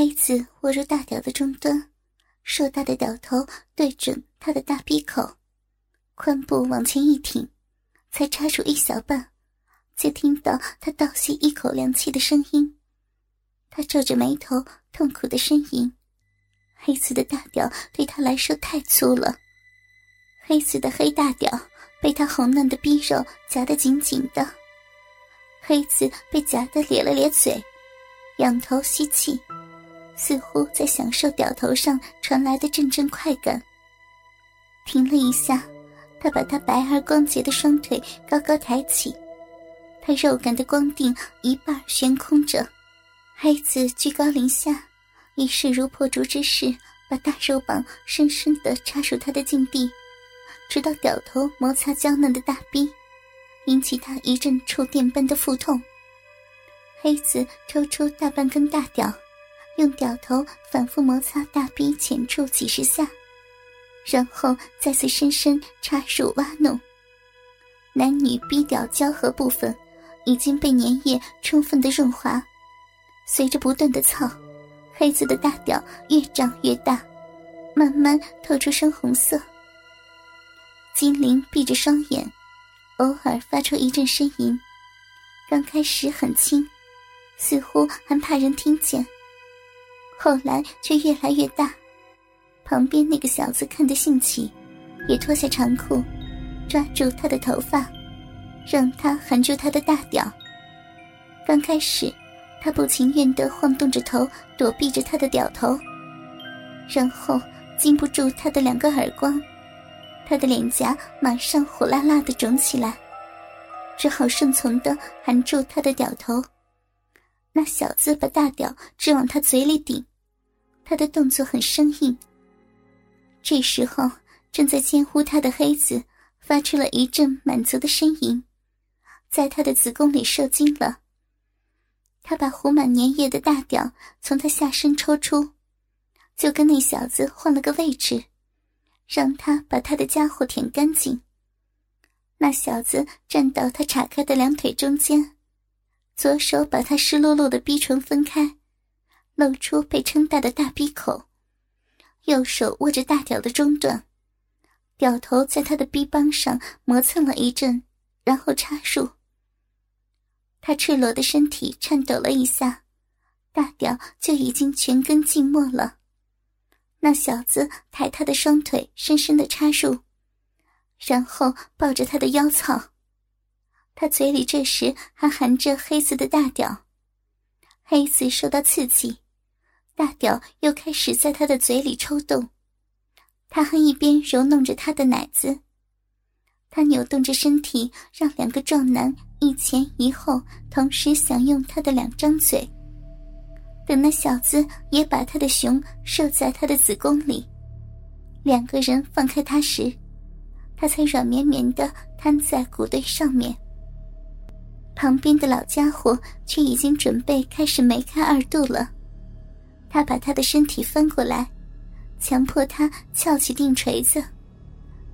黑子握住大屌的中端，硕大的屌头对准他的大逼口，髋部往前一挺，才插入一小半，就听到他倒吸一口凉气的声音。他皱着眉头，痛苦的呻吟。黑子的大屌对他来说太粗了，黑子的黑大屌被他红嫩的逼肉夹得紧紧的。黑子被夹得咧了咧嘴，仰头吸气，似乎在享受屌头上传来的阵阵快感。停了一下，他把他白而光洁的双腿高高抬起，他肉感的光腚一半悬空着。黑子居高临下，以势如破竹之势，把大肉棒深深地插入他的禁地，直到屌头摩擦娇嫩的大臂，引起他一阵触电般的腹痛。黑子抽出大半根大屌，用屌头反复摩擦大臂前处几十下，然后再次深深插入挖弄。男女逼屌交合部分已经被粘液充分的润滑。随着不断的操，黑子的大屌越长越大，慢慢透出深红色。金灵闭着双眼，偶尔发出一阵呻吟。刚开始很轻，似乎还怕人听见，后来却越来越大。旁边那个小子看得兴起，也脱下长裤，抓住他的头发，让他含住他的大屌。刚开始。他不情愿地晃动着头，躲避着他的屌头，然后禁不住他的两个耳光，他的脸颊马上火辣辣的肿起来，只好顺从地含住他的屌头。那小子把大屌直往他嘴里顶，他的动作很生硬。这时候，正在监护他的黑子发出了一阵满足的呻吟，在他的子宫里射精了。他把糊满粘液的大屌从他下身抽出，就跟那小子换了个位置，让他把他的家伙舔干净。那小子站到他岔开的两腿中间，左手把他湿漉漉的逼唇分开，露出被撑大的大逼口，右手握着大屌的中段，屌头在他的逼帮上磨蹭了一阵，然后插入。他赤裸的身体颤抖了一下，大屌就已经全根浸没了。那小子抬他的双腿，深深的插入，然后抱着他的腰操。他嘴里这时还含着黑子的大屌，黑子受到刺激，大屌又开始在他的嘴里抽动。他还一边揉弄着他的奶子，他扭动着身体，让两个壮男。一前一后，同时享用他的两张嘴。等那小子也把他的熊射在他的子宫里，两个人放开他时，他才软绵绵的瘫在骨堆上面。旁边的老家伙却已经准备开始梅开二度了。他把他的身体翻过来，强迫他翘起腚锤子，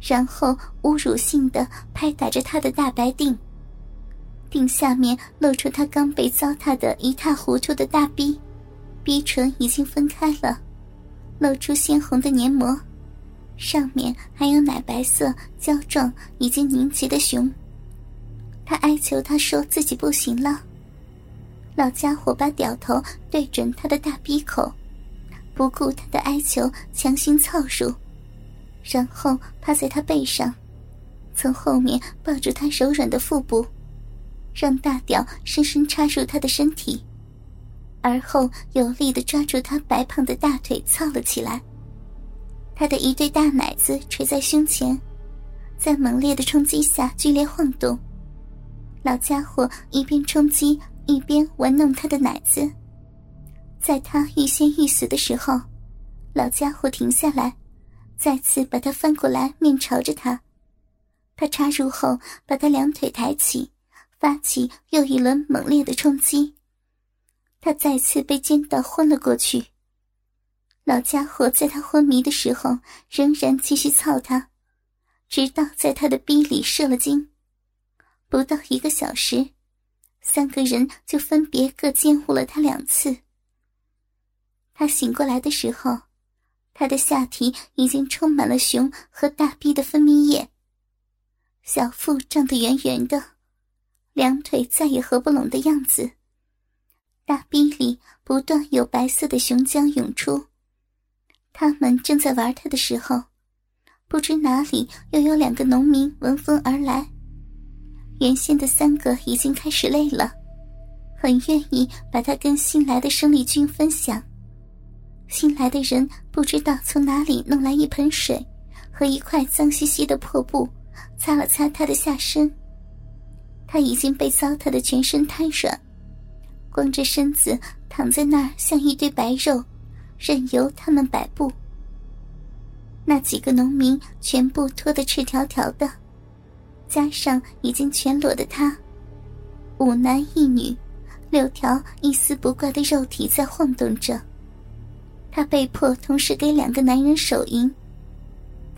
然后侮辱性的拍打着他的大白腚。腚下面露出他刚被糟蹋的一塌糊涂的大逼，逼唇已经分开了，露出鲜红的黏膜，上面还有奶白色胶状已经凝结的熊。他哀求他说自己不行了。老家伙把屌头对准他的大鼻口，不顾他的哀求，强行操入，然后趴在他背上，从后面抱住他柔软的腹部。让大屌深深插入他的身体，而后有力的抓住他白胖的大腿，操了起来。他的一对大奶子垂在胸前，在猛烈的冲击下剧烈晃动。老家伙一边冲击，一边玩弄他的奶子。在他欲仙欲死的时候，老家伙停下来，再次把他翻过来，面朝着他。他插入后，把他两腿抬起。发起又一轮猛烈的冲击，他再次被煎到昏了过去。老家伙在他昏迷的时候，仍然继续操他，直到在他的逼里射了精。不到一个小时，三个人就分别各监护了他两次。他醒过来的时候，他的下体已经充满了熊和大逼的分泌液，小腹胀得圆圆的，两腿再也合不拢的样子。大逼里不断有白色的熊浆涌出。他们正在玩他的时候，不知哪里又有两个农民闻风而来。原先的三个已经开始累了，很愿意把他跟新来的生力军分享。新来的人不知道从哪里弄来一盆水和一块脏兮兮的破布，擦了擦他的下身。他已经被糟蹋的全身瘫软，光着身子躺在那儿，像一堆白肉，任由他们摆布。那几个农民全部脱得赤条条的。加上已经全裸的他，五男一女，六条一丝不挂的肉体在晃动着。他被迫同时给两个男人手淫，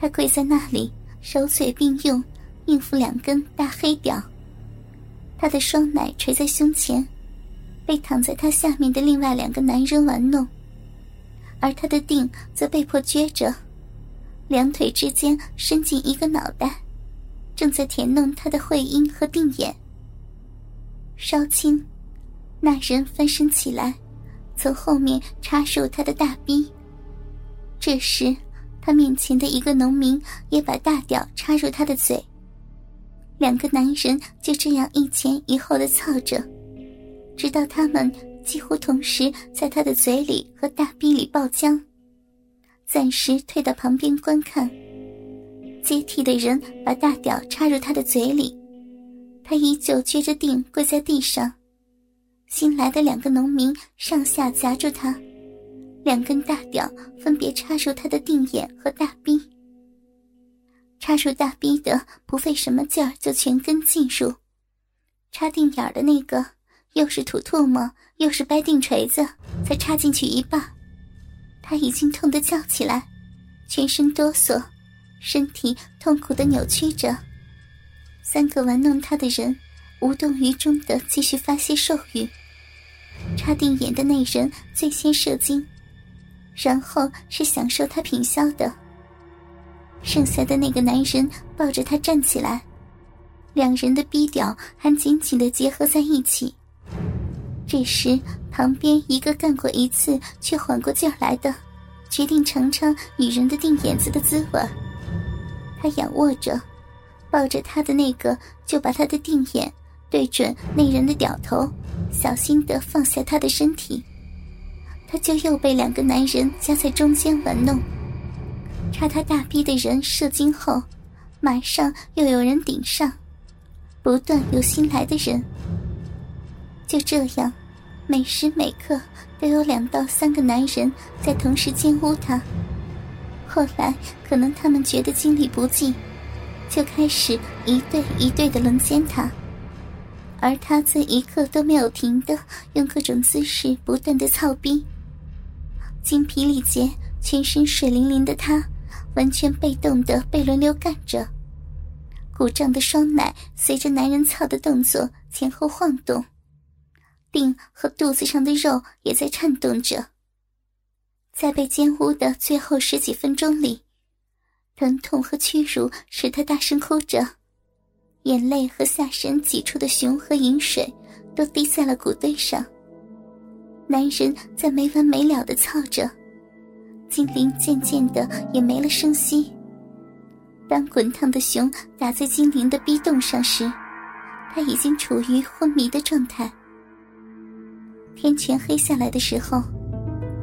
他跪在那里，手嘴并用，应付两根大黑屌。他的双奶垂在胸前，被躺在他下面的另外两个男人玩弄，而他的腚则被迫撅着，两腿之间伸进一个脑袋。正在舔弄他的会阴和定眼。稍轻，那人翻身起来，从后面插入他的大逼。这时，他面前的一个农民也把大屌插入他的嘴。两个男人就这样一前一后的操着，直到他们几乎同时在他的嘴里和大逼里爆浆。暂时退到旁边观看。接替的人把大屌插入他的嘴里，他依旧撅着腚跪在地上。新来的两个农民上下夹住他，两根大屌分别插入他的腚眼和大逼。插入大逼的不费什么劲儿就全根进入，插腚眼的那个又是吐唾沫又是掰腚锤子，才插进去一半，他已经痛得叫起来，全身哆嗦。身体痛苦的扭曲着，三个玩弄他的人无动于衷的继续发泄兽欲。插定眼的那人最先射精，然后是享受他品销的。剩下的那个男人抱着他站起来，两人的逼屌还紧紧的结合在一起。这时，旁边一个干过一次却缓过劲儿来的，决定尝尝女人的定眼子的滋味。他仰卧着，抱着他的那个，就把他的定眼对准那人的屌头，小心的放下他的身体。他就又被两个男人夹在中间玩弄。插他大逼的人射精后，马上又有人顶上，不断有新来的人。就这样，每时每刻都有两到三个男人在同时奸污他。后来，可能他们觉得精力不济，就开始一对一对的轮奸他，而他则一刻都没有停的用各种姿势不断的操逼。精疲力竭、全身水淋淋的他，完全被动的被轮流干着，鼓胀的双奶随着男人操的动作前后晃动，腚和肚子上的肉也在颤动着。在被奸污的最后十几分钟里，疼痛和屈辱使他大声哭着，眼泪和下身挤出的熊和饮水都滴在了骨堆上。男人在没完没了的操着，精灵渐渐的也没了声息。当滚烫的熊打在精灵的逼洞上时，他已经处于昏迷的状态。天全黑下来的时候。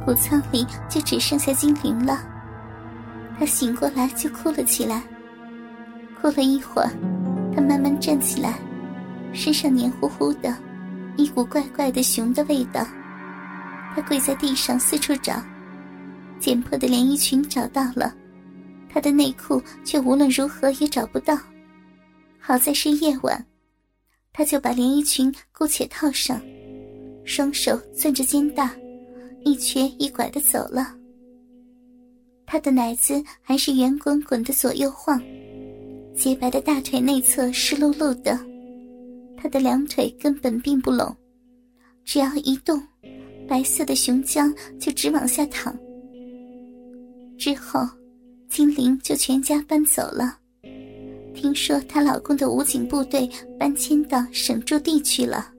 谷仓里就只剩下精灵了。他醒过来就哭了起来。哭了一会儿，他慢慢站起来，身上黏糊糊的，一股怪怪的熊的味道。他跪在地上四处找，剪破的连衣裙找到了，他的内裤却无论如何也找不到。好在是夜晚，他就把连衣裙姑且套上，双手攥着肩带。一瘸一拐的走了，他的奶子还是圆滚滚的左右晃，洁白的大腿内侧湿漉漉的，他的两腿根本并不拢，只要一动，白色的熊浆就直往下淌。之后，金玲就全家搬走了。听说她老公的武警部队搬迁到省驻地去了。